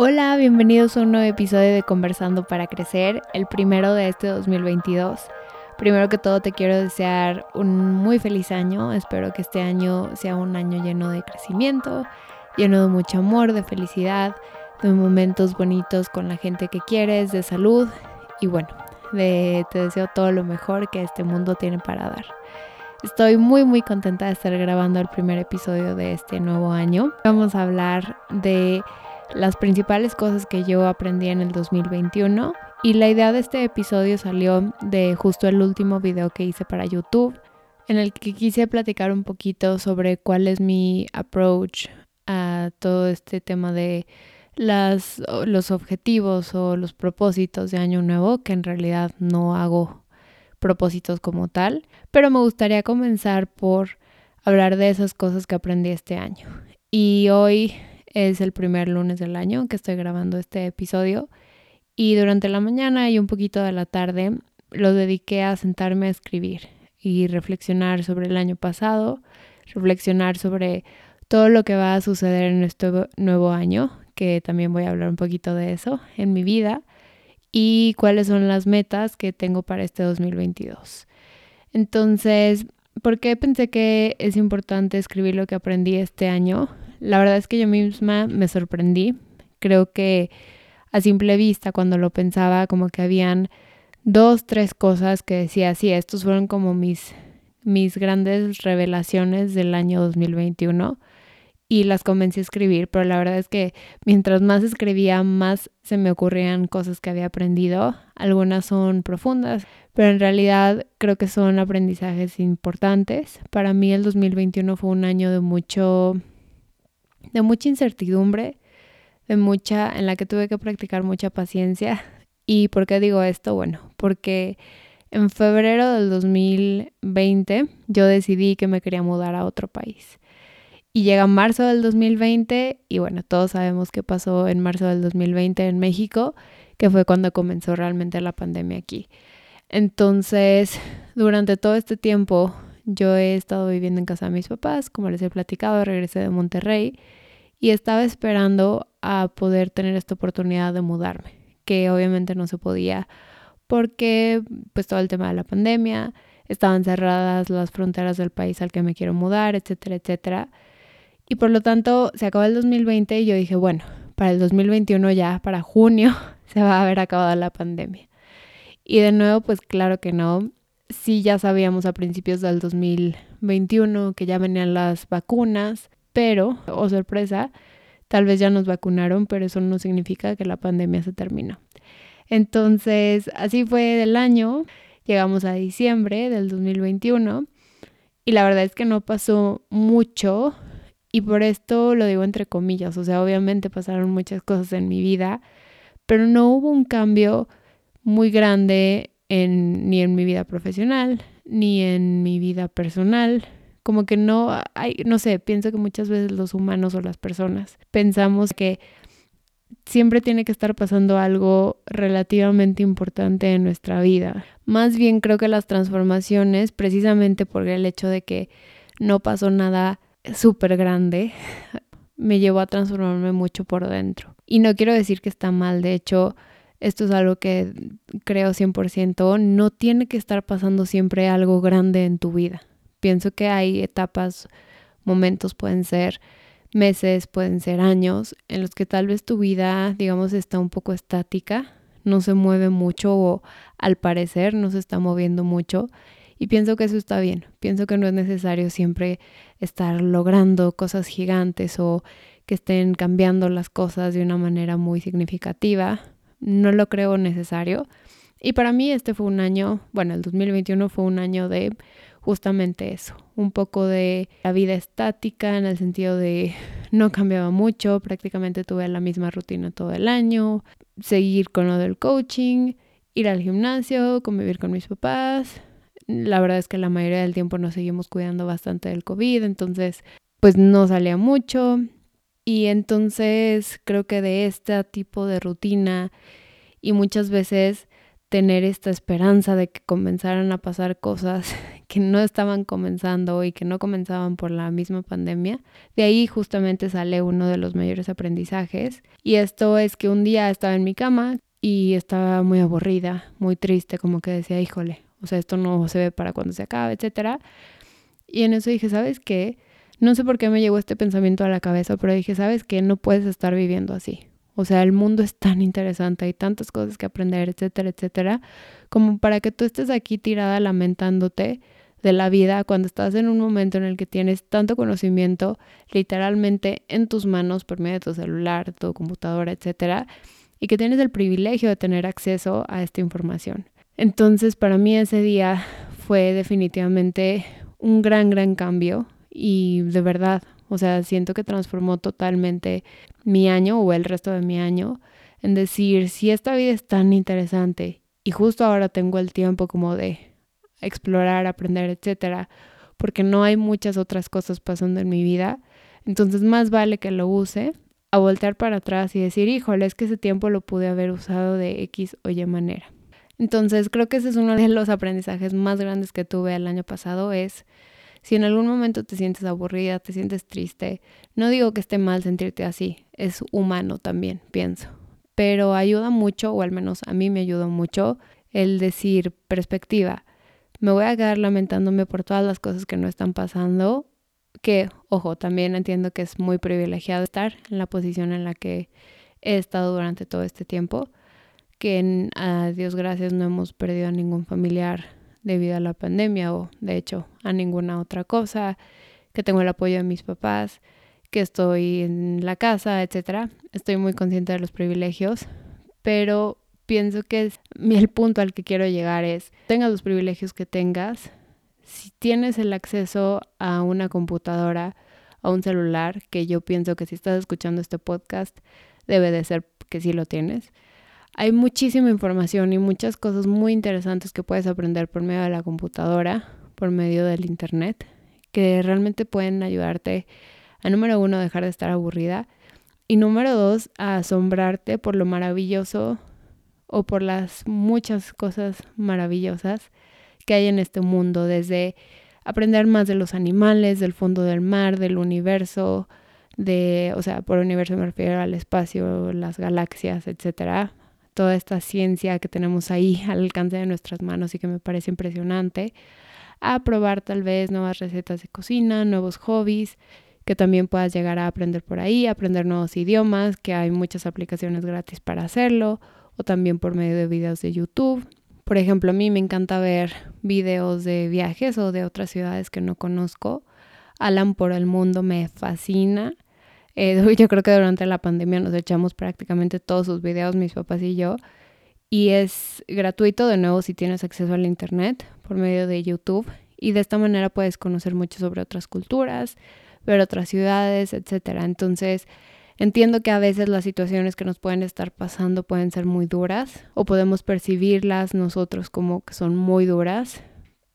Hola, bienvenidos a un nuevo episodio de Conversando para Crecer, el primero de este 2022. Primero que todo te quiero desear un muy feliz año, espero que este año sea un año lleno de crecimiento, lleno de mucho amor, de felicidad, de momentos bonitos con la gente que quieres, de salud y bueno, te deseo todo lo mejor que este mundo tiene para dar. Estoy muy muy contenta de estar grabando el primer episodio de este nuevo año. Vamos a hablar de las principales cosas que yo aprendí en el 2021 y la idea de este episodio salió de justo el último video que hice para YouTube en el que quise platicar un poquito sobre cuál es mi approach a todo este tema de las, los objetivos o los propósitos de año nuevo, que en realidad no hago propósitos como tal, pero me gustaría comenzar por hablar de esas cosas que aprendí este año. Y hoy es el primer lunes del año que estoy grabando este episodio y durante la mañana y un poquito de la tarde lo dediqué a sentarme a escribir y reflexionar sobre el año pasado, reflexionar sobre todo lo que va a suceder en este nuevo año, que también voy a hablar un poquito de eso en mi vida, y cuáles son las metas que tengo para este 2022. Entonces, ¿por qué pensé que es importante escribir lo que aprendí este año? La verdad es que yo misma me sorprendí. Creo que a simple vista, cuando lo pensaba, como que habían dos, tres cosas que decía, sí, estos fueron como mis, mis grandes revelaciones del año 2021 y las comencé a escribir, pero la verdad es que mientras más escribía, más se me ocurrían cosas que había aprendido. Algunas son profundas, pero en realidad creo que son aprendizajes importantes. Para mí el 2021 fue un año de mucho de mucha incertidumbre, de mucha, en la que tuve que practicar mucha paciencia. ¿Y por qué digo esto? Bueno, porque en febrero del 2020 yo decidí que me quería mudar a otro país. Y llega marzo del 2020 y bueno, todos sabemos qué pasó en marzo del 2020 en México, que fue cuando comenzó realmente la pandemia aquí. Entonces, durante todo este tiempo yo he estado viviendo en casa de mis papás, como les he platicado, regresé de Monterrey y estaba esperando a poder tener esta oportunidad de mudarme, que obviamente no se podía porque pues todo el tema de la pandemia, estaban cerradas las fronteras del país al que me quiero mudar, etcétera, etcétera. Y por lo tanto se acabó el 2020 y yo dije, bueno, para el 2021 ya, para junio, se va a haber acabado la pandemia. Y de nuevo, pues claro que no sí ya sabíamos a principios del 2021 que ya venían las vacunas, pero, oh sorpresa, tal vez ya nos vacunaron, pero eso no significa que la pandemia se terminó. Entonces, así fue del año, llegamos a diciembre del 2021 y la verdad es que no pasó mucho y por esto lo digo entre comillas, o sea, obviamente pasaron muchas cosas en mi vida, pero no hubo un cambio muy grande ni en mi vida profesional, ni en mi vida personal. Como que no hay, no sé, pienso que muchas veces los humanos o las personas pensamos que siempre tiene que estar pasando algo relativamente importante en nuestra vida. Más bien creo que las transformaciones, precisamente por el hecho de que no pasó nada súper grande, me llevó a transformarme mucho por dentro. Y no quiero decir que está mal, de hecho, esto es algo que creo 100%, no tiene que estar pasando siempre algo grande en tu vida. Pienso que hay etapas, momentos, pueden ser meses, pueden ser años, en los que tal vez tu vida, digamos, está un poco estática, no se mueve mucho o al parecer no se está moviendo mucho. Y pienso que eso está bien. Pienso que no es necesario siempre estar logrando cosas gigantes o que estén cambiando las cosas de una manera muy significativa no lo creo necesario. Y para mí este fue un año, bueno, el 2021 fue un año de justamente eso, un poco de la vida estática en el sentido de no cambiaba mucho, prácticamente tuve la misma rutina todo el año, seguir con lo del coaching, ir al gimnasio, convivir con mis papás. La verdad es que la mayoría del tiempo nos seguimos cuidando bastante del COVID, entonces pues no salía mucho, y entonces creo que de este tipo de rutina y muchas veces tener esta esperanza de que comenzaran a pasar cosas que no estaban comenzando y que no comenzaban por la misma pandemia. De ahí justamente sale uno de los mayores aprendizajes. Y esto es que un día estaba en mi cama y estaba muy aburrida, muy triste, como que decía, híjole, o sea, esto no se ve para cuando se acabe, etc. Y en eso dije, ¿sabes qué? No sé por qué me llegó este pensamiento a la cabeza, pero dije, ¿sabes qué? No puedes estar viviendo así. O sea, el mundo es tan interesante, hay tantas cosas que aprender, etcétera, etcétera, como para que tú estés aquí tirada lamentándote de la vida cuando estás en un momento en el que tienes tanto conocimiento literalmente en tus manos por medio de tu celular, tu computadora, etcétera, y que tienes el privilegio de tener acceso a esta información. Entonces, para mí ese día fue definitivamente un gran, gran cambio y de verdad, o sea, siento que transformó totalmente mi año o el resto de mi año en decir, si esta vida es tan interesante y justo ahora tengo el tiempo como de explorar, aprender, etcétera, porque no hay muchas otras cosas pasando en mi vida, entonces más vale que lo use a voltear para atrás y decir, híjole, es que ese tiempo lo pude haber usado de X o Y manera. Entonces creo que ese es uno de los aprendizajes más grandes que tuve el año pasado, es si en algún momento te sientes aburrida, te sientes triste, no digo que esté mal sentirte así, es humano también, pienso. Pero ayuda mucho, o al menos a mí me ayudó mucho, el decir perspectiva. Me voy a quedar lamentándome por todas las cosas que no están pasando, que, ojo, también entiendo que es muy privilegiado estar en la posición en la que he estado durante todo este tiempo, que a Dios gracias no hemos perdido a ningún familiar debido a la pandemia o de hecho a ninguna otra cosa, que tengo el apoyo de mis papás, que estoy en la casa, etcétera. Estoy muy consciente de los privilegios, pero pienso que es, el punto al que quiero llegar es, tengas los privilegios que tengas, si tienes el acceso a una computadora, a un celular, que yo pienso que si estás escuchando este podcast, debe de ser que sí lo tienes, hay muchísima información y muchas cosas muy interesantes que puedes aprender por medio de la computadora, por medio del internet, que realmente pueden ayudarte a número uno, dejar de estar aburrida y número dos, a asombrarte por lo maravilloso o por las muchas cosas maravillosas que hay en este mundo, desde aprender más de los animales, del fondo del mar, del universo, de, o sea, por universo me refiero al espacio, las galaxias, etcétera, toda esta ciencia que tenemos ahí al alcance de nuestras manos y que me parece impresionante, a probar tal vez nuevas recetas de cocina, nuevos hobbies que también puedas llegar a aprender por ahí, aprender nuevos idiomas, que hay muchas aplicaciones gratis para hacerlo, o también por medio de videos de YouTube. Por ejemplo, a mí me encanta ver videos de viajes o de otras ciudades que no conozco. Alan por el mundo me fascina. Eh, yo creo que durante la pandemia nos echamos prácticamente todos sus videos, mis papás y yo. Y es gratuito de nuevo si tienes acceso al Internet por medio de YouTube. Y de esta manera puedes conocer mucho sobre otras culturas, ver otras ciudades, etc. Entonces, entiendo que a veces las situaciones que nos pueden estar pasando pueden ser muy duras o podemos percibirlas nosotros como que son muy duras.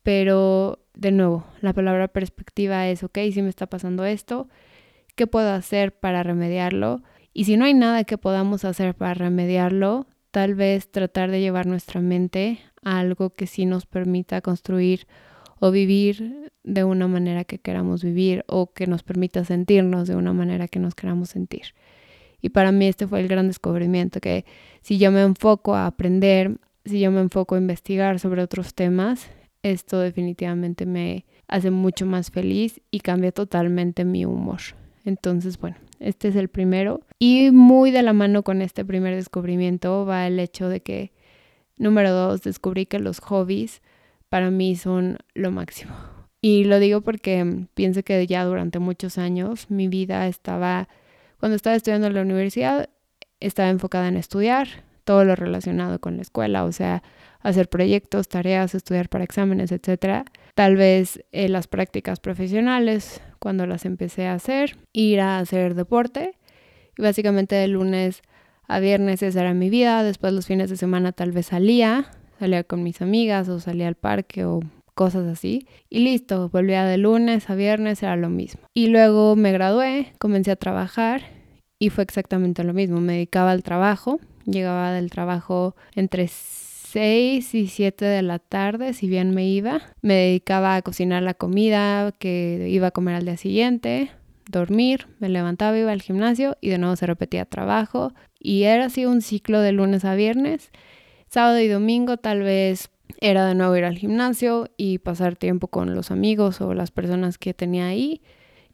Pero, de nuevo, la palabra perspectiva es, ok, si me está pasando esto, qué puedo hacer para remediarlo. Y si no hay nada que podamos hacer para remediarlo, tal vez tratar de llevar nuestra mente a algo que sí nos permita construir o vivir de una manera que queramos vivir o que nos permita sentirnos de una manera que nos queramos sentir. Y para mí este fue el gran descubrimiento, que si yo me enfoco a aprender, si yo me enfoco a investigar sobre otros temas, esto definitivamente me hace mucho más feliz y cambia totalmente mi humor. Entonces, bueno, este es el primero. Y muy de la mano con este primer descubrimiento va el hecho de que, número dos, descubrí que los hobbies para mí son lo máximo. Y lo digo porque pienso que ya durante muchos años mi vida estaba, cuando estaba estudiando en la universidad, estaba enfocada en estudiar, todo lo relacionado con la escuela, o sea, hacer proyectos, tareas, estudiar para exámenes, etc. Tal vez eh, las prácticas profesionales, cuando las empecé a hacer, ir a hacer deporte. Y básicamente de lunes a viernes esa era mi vida. Después los fines de semana tal vez salía, salía con mis amigas o salía al parque o cosas así. Y listo, volvía de lunes a viernes, era lo mismo. Y luego me gradué, comencé a trabajar y fue exactamente lo mismo. Me dedicaba al trabajo, llegaba del trabajo entre 6 y 7 de la tarde, si bien me iba. Me dedicaba a cocinar la comida que iba a comer al día siguiente, dormir, me levantaba, iba al gimnasio y de nuevo se repetía trabajo. Y era así un ciclo de lunes a viernes. Sábado y domingo tal vez era de nuevo ir al gimnasio y pasar tiempo con los amigos o las personas que tenía ahí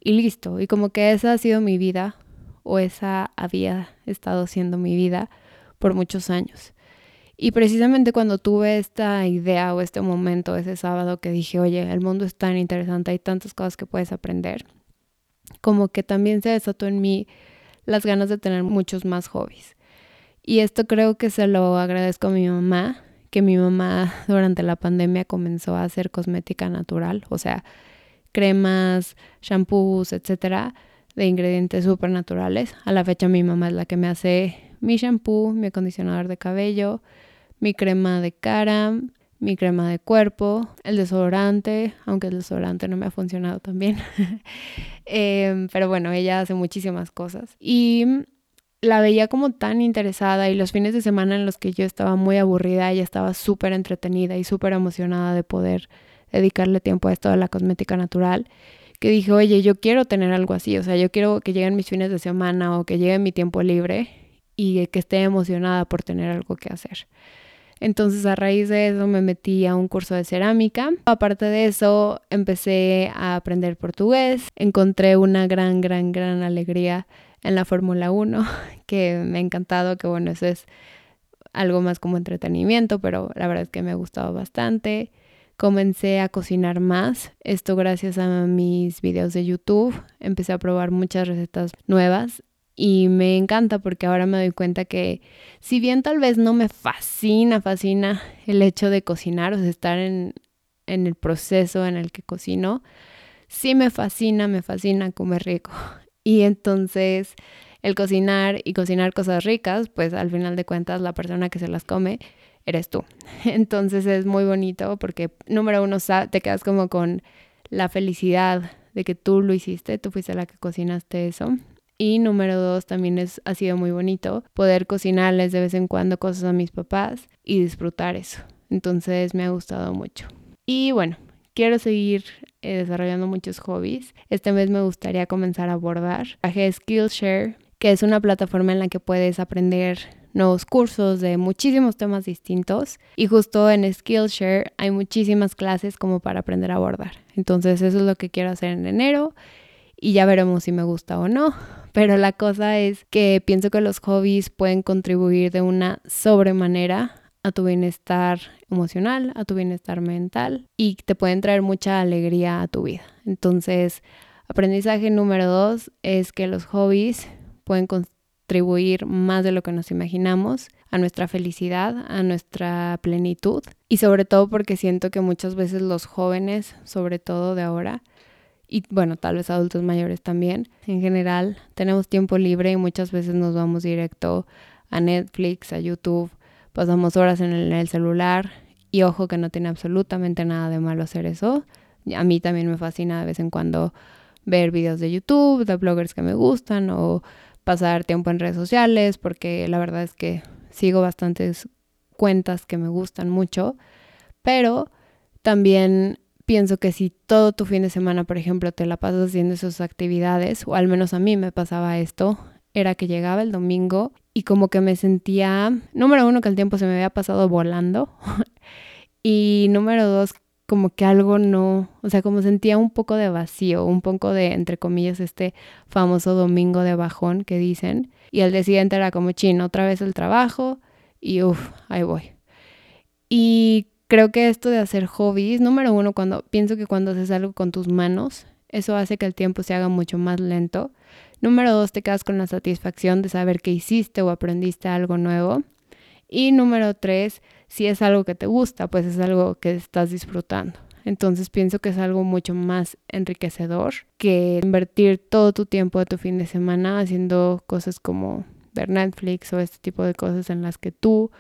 y listo. Y como que esa ha sido mi vida o esa había estado siendo mi vida por muchos años. Y precisamente cuando tuve esta idea o este momento ese sábado que dije, oye, el mundo es tan interesante, hay tantas cosas que puedes aprender, como que también se desató en mí las ganas de tener muchos más hobbies. Y esto creo que se lo agradezco a mi mamá, que mi mamá durante la pandemia comenzó a hacer cosmética natural, o sea, cremas, shampoos, etcétera, de ingredientes súper naturales. A la fecha mi mamá es la que me hace mi shampoo, mi acondicionador de cabello, mi crema de cara, mi crema de cuerpo, el desodorante, aunque el desodorante no me ha funcionado tan bien. Em, pero bueno, ella hace muchísimas cosas. Y la veía como tan interesada y los fines de semana en los que yo estaba muy aburrida, ella estaba súper entretenida y súper emocionada de poder dedicarle tiempo a esto de la cosmética natural, que dije, oye, yo quiero tener algo así, o sea, yo quiero que lleguen mis fines de semana o que llegue mi tiempo libre y que esté emocionada por tener algo que hacer. Entonces a raíz de eso me metí a un curso de cerámica. Aparte de eso empecé a aprender portugués. Encontré una gran, gran, gran alegría en la Fórmula 1 que me ha encantado, que bueno, eso es algo más como entretenimiento, pero la verdad es que me ha gustado bastante. Comencé a cocinar más, esto gracias a mis videos de YouTube. Empecé a probar muchas recetas nuevas y me encanta porque ahora me doy cuenta que si bien tal vez no me fascina, fascina el hecho de cocinar, o sea, estar en, en el proceso en el que cocino, sí me fascina, me fascina comer rico. Y entonces el cocinar y cocinar cosas ricas, pues al final de cuentas la persona que se las come eres tú. Entonces es muy bonito porque número uno te quedas como con la felicidad de que tú lo hiciste, tú fuiste la que cocinaste eso. Y número dos, también es, ha sido muy bonito poder cocinarles de vez en cuando cosas a mis papás y disfrutar eso. Entonces me ha gustado mucho. Y bueno, quiero seguir eh, desarrollando muchos hobbies. Este mes me gustaría comenzar a bordar. Bajé Skillshare, que es una plataforma en la que puedes aprender nuevos cursos de muchísimos temas distintos y justo en Skillshare hay muchísimas clases como para aprender a bordar. Entonces eso es lo que quiero hacer en enero y ya veremos si me gusta o no. Pero la cosa es que pienso que los hobbies pueden contribuir de una sobremanera a tu bienestar emocional, a tu bienestar mental y te pueden traer mucha alegría a tu vida. Entonces, aprendizaje número dos es que los hobbies pueden contribuir más de lo que nos imaginamos a nuestra felicidad, a nuestra plenitud y sobre todo porque siento que muchas veces los jóvenes, sobre todo de ahora, y bueno, tal vez adultos mayores también. En general, tenemos tiempo libre y muchas veces nos vamos directo a Netflix, a YouTube, pasamos horas en el, celular y ojo que no tiene absolutamente nada de malo hacer eso. A mí también me fascina de vez en cuando ver videos de YouTube, de bloggers que me gustan o pasar tiempo en redes sociales porque la verdad es que sigo bastantes cuentas que me gustan mucho, pero también pienso que si todo tu fin de semana, por ejemplo, te la pasas haciendo esas actividades, o al menos a mí me pasaba esto, era que llegaba el domingo y como que me sentía, número uno, que el tiempo se me había pasado volando, y número dos, como que algo no, o sea, como sentía un poco de vacío, un poco de, entre comillas, este famoso domingo de bajón que dicen, y el día siguiente era como chino, otra vez el trabajo, y uff, ahí voy. Y creo que esto de hacer hobbies, número uno, cuando pienso que cuando haces algo con tus manos, eso hace que el tiempo se haga mucho más lento. Número dos, te quedas con la satisfacción de saber que hiciste o aprendiste algo nuevo. Y número tres, si es algo que te gusta, pues es algo que estás disfrutando. Entonces pienso que es algo mucho más enriquecedor que invertir todo tu tiempo de tu fin de semana haciendo cosas como ver Netflix o este tipo de cosas en las que tú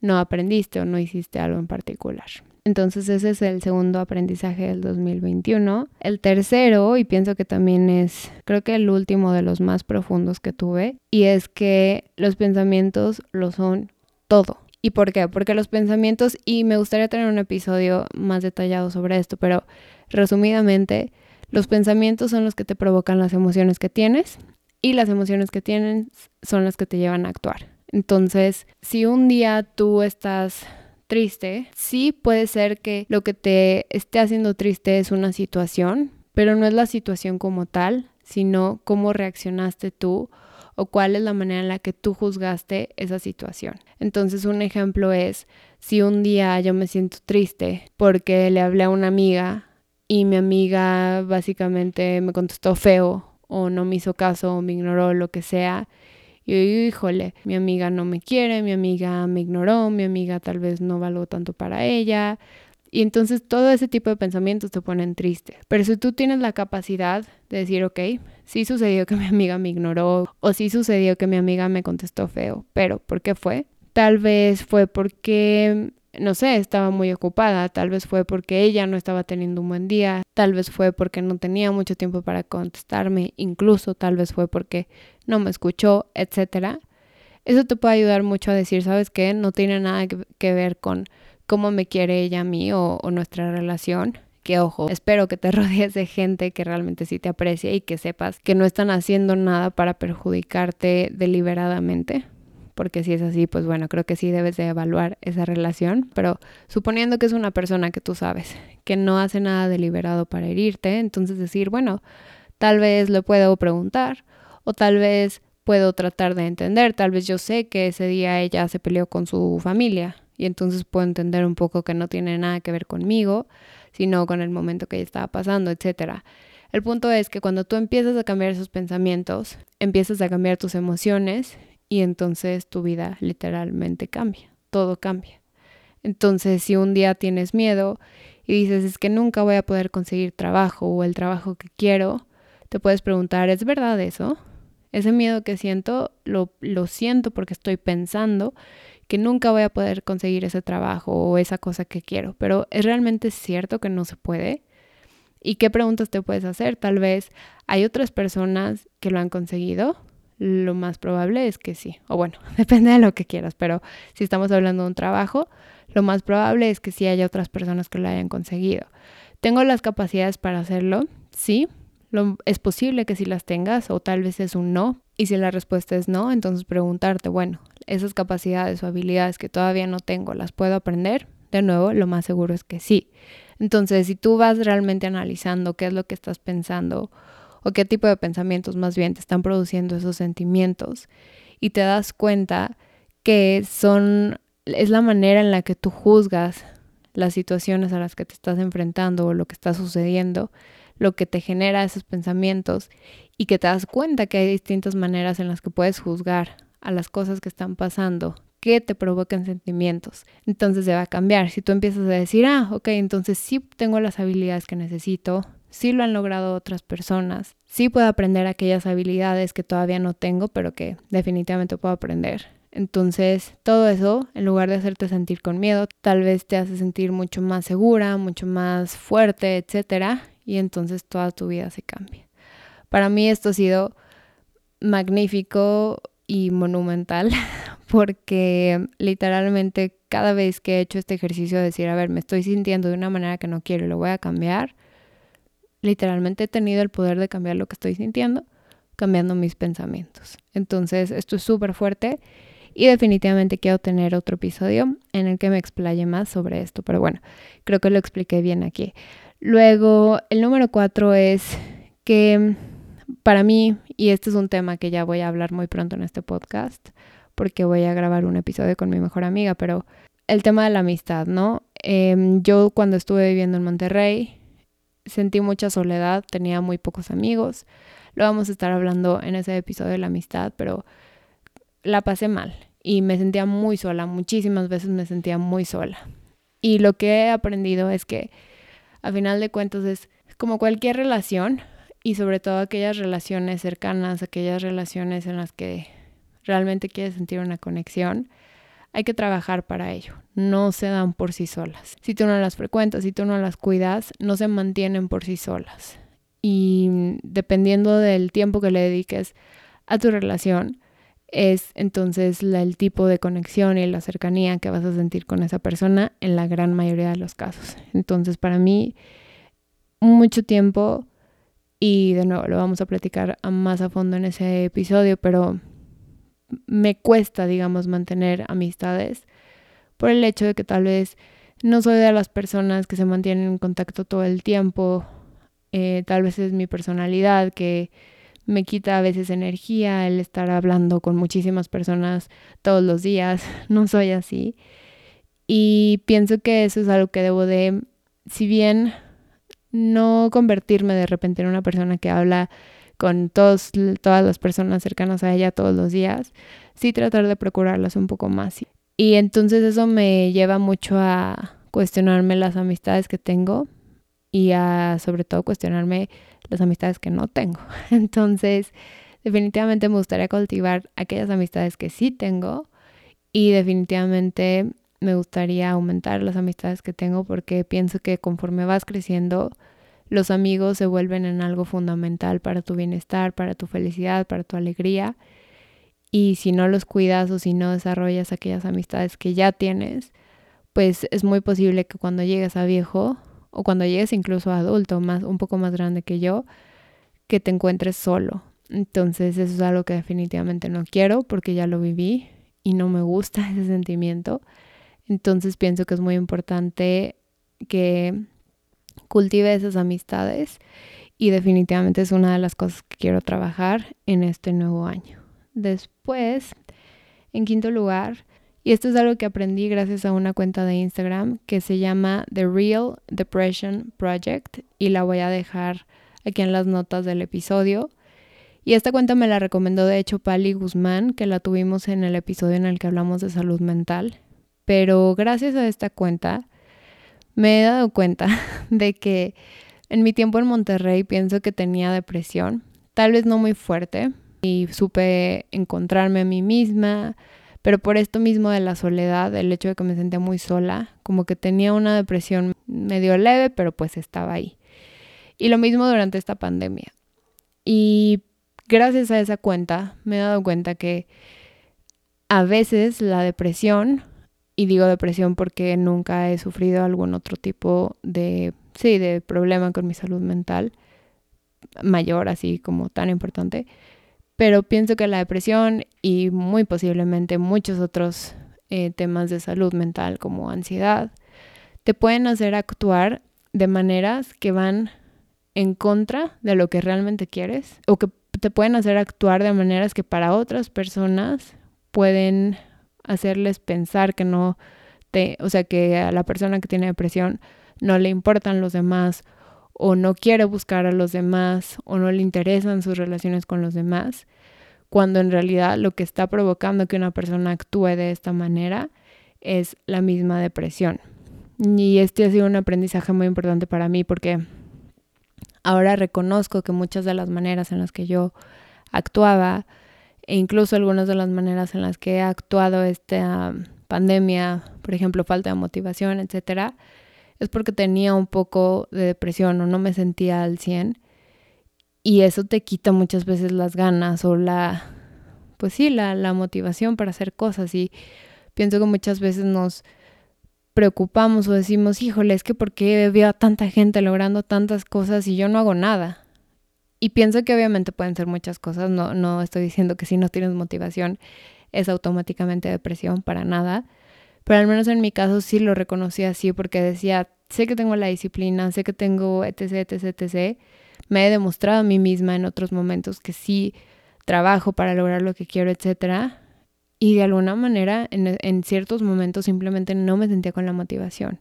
no aprendiste o no hiciste algo en particular. Entonces ese es el segundo aprendizaje del 2021. El tercero, y pienso que también es, creo que el último de los más profundos que tuve, y es que los pensamientos lo son todo. ¿Y por qué? Porque los pensamientos, y me gustaría tener un episodio más detallado sobre esto, pero resumidamente, los pensamientos son los que te provocan las emociones que tienes y las emociones que tienes son las que te llevan a actuar. Entonces, si un día tú estás triste, sí puede ser que lo que te esté haciendo triste es una situación, pero no es la situación como tal, sino cómo reaccionaste tú o cuál es la manera en la que tú juzgaste esa situación. Entonces un ejemplo es si un día yo me siento triste porque le hablé a una amiga y mi amiga básicamente me contestó feo o no me hizo caso o me ignoró, lo que sea. Y yo híjole, mi amiga no me quiere, mi amiga me ignoró, mi amiga tal vez no valgo tanto para ella, y entonces todo ese tipo de pensamientos te ponen triste. Pero si tú tienes la capacidad de decir, ok, sí sucedió que mi amiga me ignoró o sí sucedió que mi amiga me contestó feo, pero ¿por qué fue? Tal vez fue porque, no sé, estaba muy ocupada, tal vez fue porque ella no estaba teniendo un buen día, tal vez fue porque no tenía mucho tiempo para contestarme, incluso tal vez fue porque no me escuchó, etcétera. Eso te puede ayudar mucho a decir, ¿sabes qué? No tiene nada que ver con cómo me quiere ella a mí o, nuestra relación que ojo, espero que te rodees de gente que realmente sí te aprecia y que sepas que no están haciendo nada para perjudicarte deliberadamente. Porque si es así, pues bueno, creo que sí debes de evaluar esa relación. Pero suponiendo que es una persona que tú sabes que no hace nada deliberado para herirte, entonces decir, bueno, tal vez le puedo preguntar o tal vez puedo tratar de entender, tal vez yo sé que ese día ella se peleó con su familia y entonces puedo entender un poco que no tiene nada que ver conmigo, sino con el momento que ella estaba pasando, etc. El punto es que cuando tú empiezas a cambiar esos pensamientos, empiezas a cambiar tus emociones y entonces tu vida literalmente cambia, todo cambia. Entonces, si un día tienes miedo y dices, es que nunca voy a poder conseguir trabajo o el trabajo que quiero, te puedes preguntar, ¿es verdad eso? Ese miedo que siento, lo, lo siento porque estoy pensando que nunca voy a poder conseguir ese trabajo o esa cosa que quiero, pero ¿es realmente cierto que no se puede? ¿Y qué preguntas te puedes hacer? Tal vez hay otras personas que lo han conseguido. Lo más probable es que sí. O bueno, depende de lo que quieras, pero si estamos hablando de un trabajo, lo más probable es que sí haya otras personas que lo hayan conseguido. ¿Tengo las capacidades para hacerlo? Sí. Lo, es posible que sí las tengas o tal vez es un no. Y si la respuesta es no, entonces preguntarte, bueno, esas capacidades o habilidades que todavía no tengo, ¿las puedo aprender? De nuevo, lo más seguro es que sí. Entonces, si tú vas realmente analizando qué es lo que estás pensando o qué tipo de pensamientos más bien te están produciendo esos sentimientos y te das cuenta que son es la manera en la que tú juzgas las situaciones a las que te estás enfrentando o lo que está sucediendo, lo que te genera esos pensamientos y que te das cuenta que hay distintas maneras en las que puedes juzgar a las cosas que están pasando que te provocan sentimientos. Entonces se va a cambiar. Si tú empiezas a decir, ah, ok, entonces sí tengo las habilidades que necesito, sí lo han logrado otras personas, sí puedo aprender aquellas habilidades que todavía no tengo, pero que definitivamente puedo aprender. Entonces, todo eso, en lugar de hacerte sentir con miedo, tal vez te hace sentir mucho más segura, mucho más fuerte, etcétera, y entonces toda tu vida se cambia. Para mí esto ha sido magnífico y monumental porque literalmente cada vez que he hecho este ejercicio de decir, a ver, me estoy sintiendo de una manera que no quiero y lo voy a cambiar, literalmente he tenido el poder de cambiar lo que estoy sintiendo, cambiando mis pensamientos. Entonces, esto es súper fuerte y definitivamente quiero tener otro episodio en el que me explaye más sobre esto, pero bueno, creo que lo expliqué bien aquí. Luego, el número cuatro es que para mí, y este es un tema que ya voy a hablar muy pronto en este podcast, porque voy a grabar un episodio con mi mejor amiga, pero el tema de la amistad, ¿no? Em, yo cuando estuve viviendo en Monterrey sentí mucha soledad, tenía muy pocos amigos. Lo vamos a estar hablando en ese episodio de la amistad, pero la pasé mal y me sentía muy sola, muchísimas veces me sentía muy sola. Y lo que he aprendido es que a final de cuentas es como cualquier relación, y sobre todo aquellas relaciones cercanas, aquellas relaciones en las que realmente quieres sentir una conexión, hay que trabajar para ello. No se dan por sí solas. Si tú no las frecuentas, si tú no las cuidas, no se mantienen por sí solas. Y dependiendo del tiempo que le dediques a tu relación, es entonces el tipo de conexión y la cercanía que vas a sentir con esa persona en la gran mayoría de los casos. Entonces, para mí, mucho tiempo, y de nuevo lo vamos a platicar más a fondo en ese episodio, pero me cuesta, digamos, mantener amistades por el hecho de que tal vez no soy de las personas que se mantienen en contacto todo el tiempo, eh, tal vez es mi personalidad que me quita a veces energía el estar hablando con muchísimas personas todos los días, no soy así. Y pienso que eso es algo que debo de, si bien no convertirme de repente en una persona que habla con todos, todas las personas cercanas a ella todos los días, sí tratar de procurarlas un poco más. Y entonces eso me lleva mucho a cuestionarme las amistades que tengo y a sobre todo cuestionarme las amistades que no tengo. Entonces, definitivamente me gustaría cultivar aquellas amistades que sí tengo y definitivamente me gustaría aumentar las amistades que tengo porque pienso que conforme vas creciendo, los amigos se vuelven en algo fundamental para tu bienestar, para tu felicidad, para tu alegría. Y si no los cuidas o si no desarrollas aquellas amistades que ya tienes, pues es muy posible que cuando llegues a viejo o cuando llegues incluso adulto, más, un poco más grande que yo, que te encuentres solo. Entonces eso es algo que definitivamente no quiero porque ya lo viví y no me gusta ese sentimiento. Entonces pienso que es muy importante que cultive esas amistades y definitivamente es una de las cosas que quiero trabajar en este nuevo año. Después, en quinto lugar, y esto es algo que aprendí gracias a una cuenta de Instagram que se llama The Real Depression Project y la voy a dejar aquí en las notas del episodio. Y esta cuenta me la recomendó de hecho Pali Guzmán, que la tuvimos en el episodio en el que hablamos de salud mental. Pero gracias a esta cuenta me he dado cuenta de que en mi tiempo en Monterrey pienso que tenía depresión, tal vez no muy fuerte, y supe encontrarme a mí misma, pero por esto mismo de la soledad, el hecho de que me sentía muy sola, como que tenía una depresión medio leve, pero pues estaba ahí. Y lo mismo durante esta pandemia. Y gracias a esa cuenta me he dado cuenta que a veces la depresión, y digo depresión porque nunca he sufrido algún otro tipo de, sí, de problema con mi salud mental mayor, así como tan importante, pero pienso que la depresión y muy posiblemente muchos otros eh, temas de salud mental como ansiedad te pueden hacer actuar de maneras que van en contra de lo que realmente quieres o que te pueden hacer actuar de maneras que para otras personas pueden hacerles pensar que no te, o sea, que a la persona que tiene depresión no le importan los demás o no quiere buscar a los demás o no le interesan sus relaciones con los demás, cuando en realidad lo que está provocando que una persona actúe de esta manera es la misma depresión. Y este ha sido un aprendizaje muy importante para mí porque ahora reconozco que muchas de las maneras en las que yo actuaba e incluso algunas de las maneras en las que he actuado esta pandemia, por ejemplo, falta de motivación, etcétera, es porque tenía un poco de depresión o no me sentía al 100 y eso te quita muchas veces las ganas o la, pues sí, la, la motivación para hacer cosas. Y pienso que muchas veces nos preocupamos o decimos, híjole, es que ¿por qué veo a tanta gente logrando tantas cosas y yo no hago nada? Y pienso que obviamente pueden ser muchas cosas, no, no estoy diciendo que si no tienes motivación es automáticamente depresión, para nada, pero al menos en mi caso sí lo reconocí así porque decía, sé que tengo la disciplina, sé que tengo etc, etc, etc. Me he demostrado a mí misma en otros momentos que sí trabajo para lograr lo que quiero, etc. Y de alguna manera en, en ciertos momentos simplemente no me sentía con la motivación.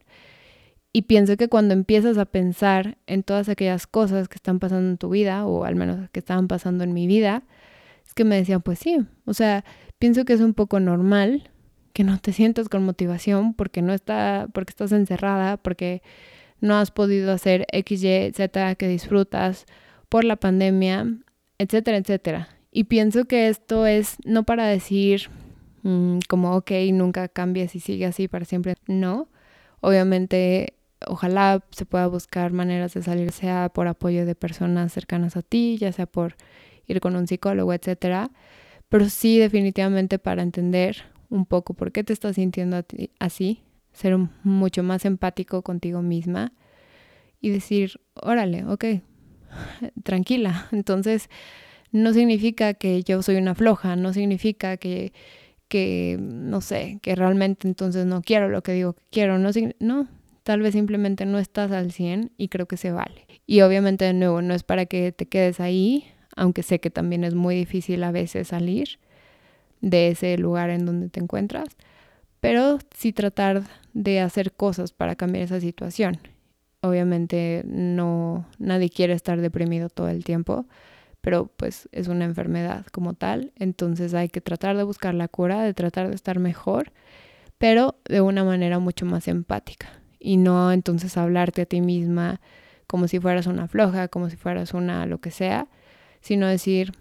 Y pienso que cuando empiezas a pensar en todas aquellas cosas que están pasando en tu vida, o al menos que estaban pasando en mi vida, es que me decían, pues sí, o sea, pienso que es un poco normal que no te sientas con motivación porque no está, porque estás encerrada, porque no has podido hacer X, Y, Z que disfrutas por la pandemia, etcétera, etcétera. Y pienso que esto es no para decir mm, como, ok, nunca cambies y sigue así para siempre. No, obviamente, ojalá se pueda buscar maneras de salir, sea por apoyo de personas cercanas a ti, ya sea por ir con un psicólogo, etcétera pero sí definitivamente para entender un poco por qué te estás sintiendo así, ser mucho más empático contigo misma y decir, órale, ok, tranquila. Entonces, no significa que yo soy una floja, no significa que, que no sé, que realmente entonces no quiero lo que digo que quiero, no, no, tal vez simplemente no estás al 100 y creo que se vale. Y obviamente de nuevo, no es para que te quedes ahí, aunque sé que también es muy difícil a veces salir de ese lugar en donde te encuentras, pero sí tratar de hacer cosas para cambiar esa situación. Obviamente no nadie quiere estar deprimido todo el tiempo, pero pues es una enfermedad como tal, entonces hay que tratar de buscar la cura, de tratar de estar mejor, pero de una manera mucho más empática y no entonces hablarte a ti misma como si fueras una floja, como si fueras una lo que sea, sino decir,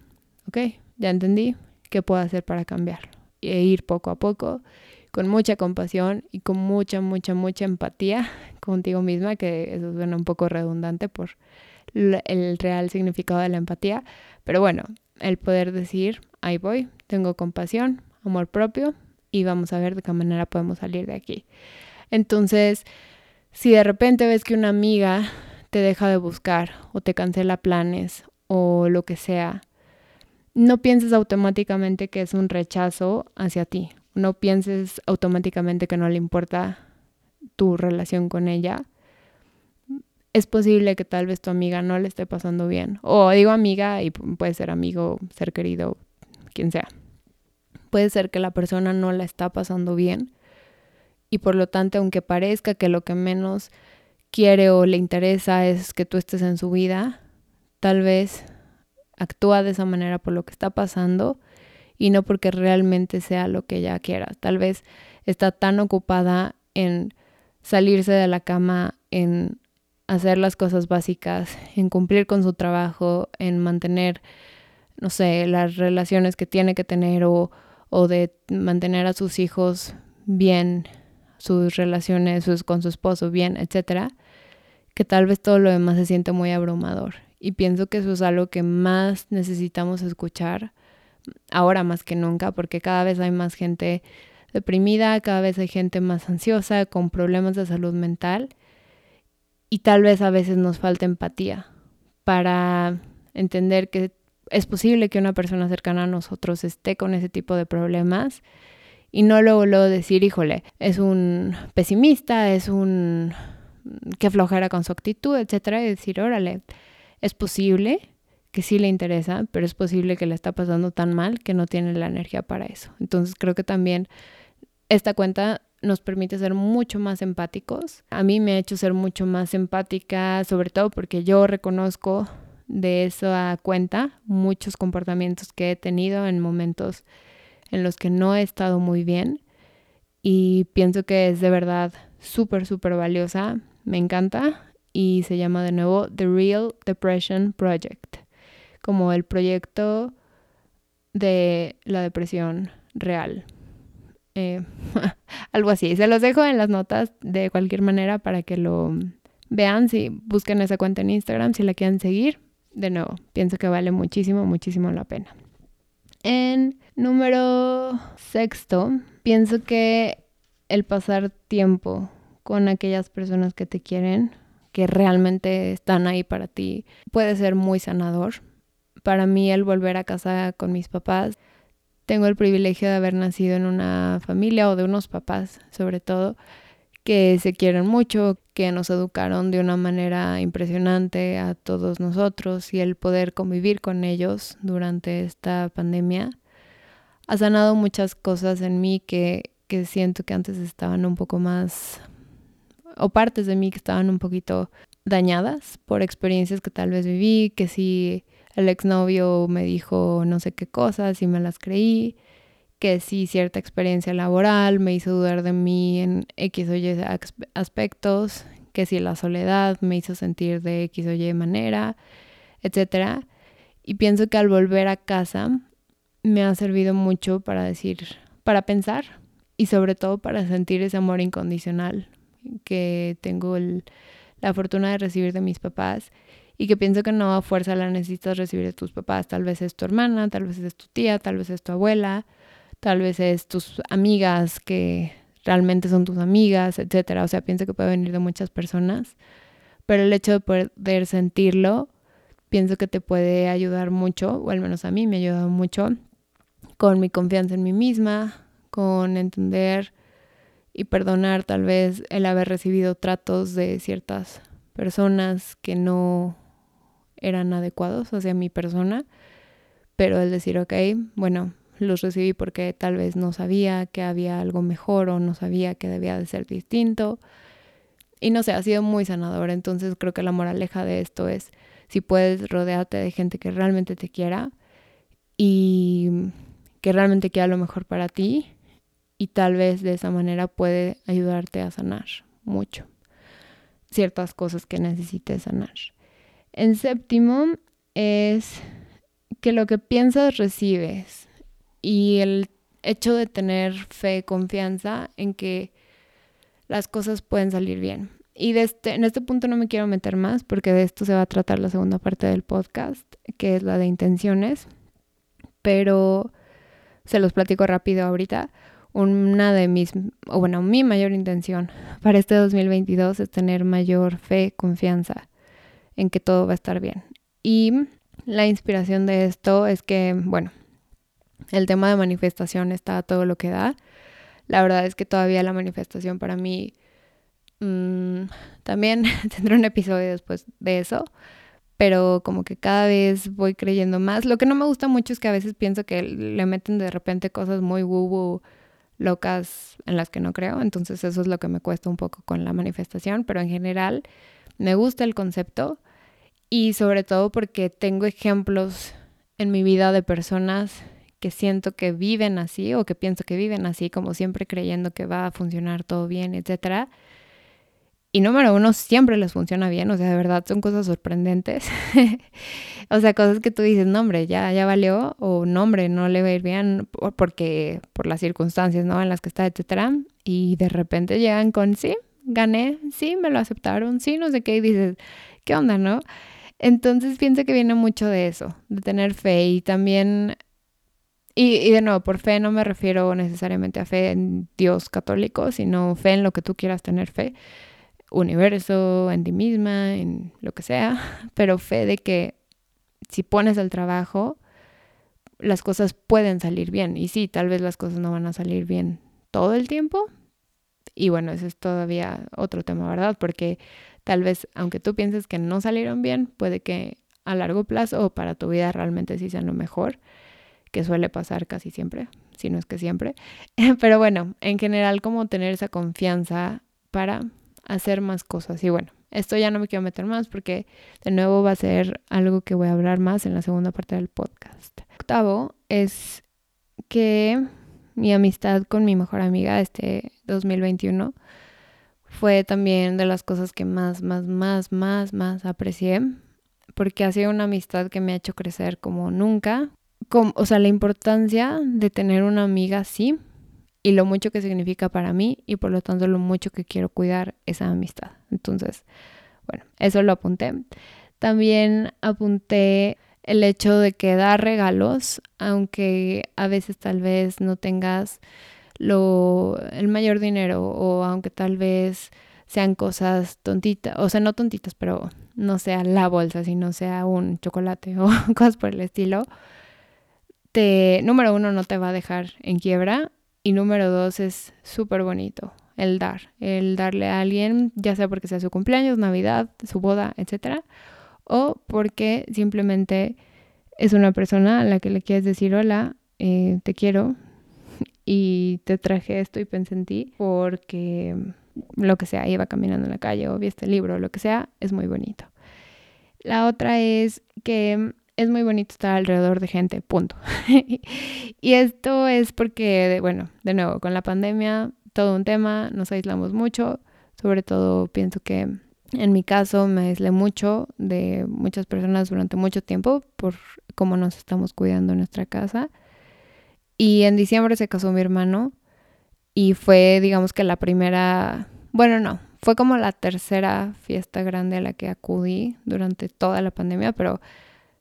ok, ya entendí, ¿qué puedo hacer para cambiarlo? E ir poco a poco, con mucha compasión y con mucha, mucha, mucha empatía contigo misma, que eso suena un poco redundante por el real significado de la empatía, pero bueno, el poder decir, ahí voy, tengo compasión, amor propio y vamos a ver de qué manera podemos salir de aquí. Entonces, si de repente ves que una amiga te deja de buscar o te cancela planes o lo que sea, no pienses automáticamente que es un rechazo hacia ti. No pienses automáticamente que no le importa tu relación con ella es posible que tal vez tu amiga no le esté pasando bien. O digo amiga y puede ser amigo, ser querido, quien sea. Puede ser que la persona no la está pasando bien y por lo tanto, aunque parezca que lo que menos quiere o le interesa es que tú estés en su vida, tal vez actúa de esa manera por lo que está pasando y no porque realmente sea lo que ella quiera. Tal vez está tan ocupada en salirse de la cama, en hacer las cosas básicas, en cumplir con su trabajo, en mantener, no sé, las relaciones que tiene que tener o, o de mantener a sus hijos bien, sus relaciones con su esposo bien, etcétera, que tal vez todo lo demás se siente muy abrumador. Y pienso que eso es algo que más necesitamos escuchar ahora más que nunca, porque cada vez hay más gente deprimida, cada vez hay gente más ansiosa, con problemas de salud mental y tal vez a veces nos falta empatía para entender que es posible que una persona cercana a nosotros esté con ese tipo de problemas y no luego, luego decir, híjole, es un pesimista, es un que flojera con su actitud, etcétera, y decir, órale, es posible que sí le interesa, pero es posible que le está pasando tan mal que no tiene la energía para eso. Entonces creo que también esta cuenta nos permite ser mucho más empáticos. A mí me ha hecho ser mucho más empática, sobre todo porque yo reconozco de eso a cuenta muchos comportamientos que he tenido en momentos en los que no he estado muy bien y pienso que es de verdad súper, súper valiosa. Me encanta y se llama de nuevo The Real Depression Project, como el proyecto de la depresión real. Eh, algo así. Se los dejo en las notas de cualquier manera para que lo vean, si busquen esa cuenta en Instagram, si la quieren seguir. De nuevo, pienso que vale muchísimo, muchísimo la pena. En número sexto, pienso que el pasar tiempo con aquellas personas que te quieren, que realmente están ahí para ti, puede ser muy sanador. Para mí el volver a casa con mis papás tengo el privilegio de haber nacido en una familia o de unos papás sobre todo que se quieren mucho, que nos educaron de una manera impresionante a todos nosotros y el poder convivir con ellos durante esta pandemia ha sanado muchas cosas en mí que, que siento que antes estaban un poco más, o partes de mí que estaban un poquito dañadas por experiencias que tal vez viví, que si el exnovio me dijo no sé qué cosas y me las creí, que sí cierta experiencia laboral me hizo dudar de mí en X o Y aspectos, que si la soledad me hizo sentir de X o Y manera, etc. Y pienso que al volver a casa me ha servido mucho para decir, para pensar y sobre todo para sentir ese amor incondicional que tengo la fortuna de recibir de mis papás y que pienso que no a fuerza la necesitas recibir de tus papás. Tal vez es tu hermana, tal vez es tu tía, tal vez es tu abuela, tal vez es tus amigas que realmente son tus amigas, etcétera. O sea, pienso que puede venir de muchas personas, pero el hecho de poder sentirlo, pienso que te puede ayudar mucho, o al menos a mí me ha ayudado mucho, con mi confianza en mí misma, con entender y perdonar tal vez el haber recibido tratos de ciertas personas que no eran adecuados hacia mi persona, pero el decir, ok, bueno, los recibí porque tal vez no sabía que había algo mejor o no sabía que debía de ser distinto. Y no sé, ha sido muy sanador. Entonces creo que la moraleja de esto es, si puedes rodearte de gente que realmente te quiera y que realmente quiera lo mejor para ti y tal vez de esa manera puede ayudarte a sanar mucho ciertas cosas que necesites sanar. En séptimo es que lo que piensas recibes y el hecho de tener fe, confianza en que las cosas pueden salir bien. Y de este, en este punto no me quiero meter más porque de esto se va a tratar la segunda parte del podcast, que es la de intenciones, pero se los platico rápido ahorita. Una de mis, o bueno, mi mayor intención para este 2022 es tener mayor fe, confianza en que todo va a estar bien. Y la inspiración de esto es que, bueno, el tema de manifestación está todo lo que da. La verdad es que todavía la manifestación para mí mm, también tendré un episodio después de eso, pero como que cada vez voy creyendo más. Lo que no me gusta mucho es que a veces pienso que le meten de repente cosas muy woo locas en las que no creo, entonces eso es lo que me cuesta un poco con la manifestación, pero en general me gusta el concepto y sobre todo porque tengo ejemplos en mi vida de personas que siento que viven así o que pienso que viven así, como siempre creyendo que va a funcionar todo bien, etcétera. Y número uno, siempre les funciona bien, o sea, de verdad son cosas sorprendentes. o sea, cosas que tú dices, no, hombre, ya, ya valió, o no, hombre, no le va a ir bien porque por las circunstancias, ¿no? En las que está, etcétera. Y de repente llegan con, sí, gané, sí, me lo aceptaron, sí, no sé qué, y dices, ¿qué onda, no? Entonces pienso que viene mucho de eso, de tener fe y también, y, y, de nuevo, por fe no me refiero necesariamente a fe en Dios católico, sino fe en lo que tú quieras tener fe, universo, en ti misma, en lo que sea, pero fe de que si pones el trabajo, las cosas pueden salir bien. Y sí, tal vez las cosas no van a salir bien todo el tiempo. Y bueno, eso es todavía otro tema, ¿verdad? Porque Tal vez, aunque tú pienses que no salieron bien, puede que a largo plazo o para tu vida realmente sí sean lo mejor, que suele pasar casi siempre, si no es que siempre. Pero bueno, en general como tener esa confianza para hacer más cosas. Y bueno, esto ya no me quiero meter más porque de nuevo va a ser algo que voy a hablar más en la segunda parte del podcast. Octavo es que mi amistad con mi mejor amiga este 2021 fue también de las cosas que más, más, más, más, más aprecié, porque ha sido una amistad que me ha hecho crecer como nunca. o sea, la importancia de tener una amiga así y lo mucho que significa para mí y por lo tanto lo mucho que quiero cuidar esa amistad. Entonces, bueno, eso lo apunté. También apunté el hecho de que dar regalos, aunque a veces tal vez no tengas lo, el mayor dinero o aunque tal vez sean cosas tontitas, o sea, no tontitas, pero no sea la bolsa, sino sea un chocolate o cosas por el estilo, te, número uno, no te va a dejar en quiebra y número dos, es súper bonito el dar, el darle a alguien, ya sea porque sea su cumpleaños, Navidad, su boda, etcétera, o porque simplemente es una persona a la que le quieres decir hola, eh, te quiero, y te traje esto y pensé en ti porque lo que sea, iba caminando en la calle o vi este libro, lo que sea, es muy bonito. La otra es que es muy bonito estar alrededor de gente, punto. y esto es porque, bueno, de nuevo, con la pandemia, todo un tema, nos aislamos mucho, sobre todo pienso que en mi caso me aislé mucho de muchas personas durante mucho tiempo por cómo nos estamos cuidando en nuestra casa. Y en diciembre se casó mi hermano y fue, digamos que la primera, bueno, no, fue como la tercera fiesta grande a la que acudí durante toda la pandemia, pero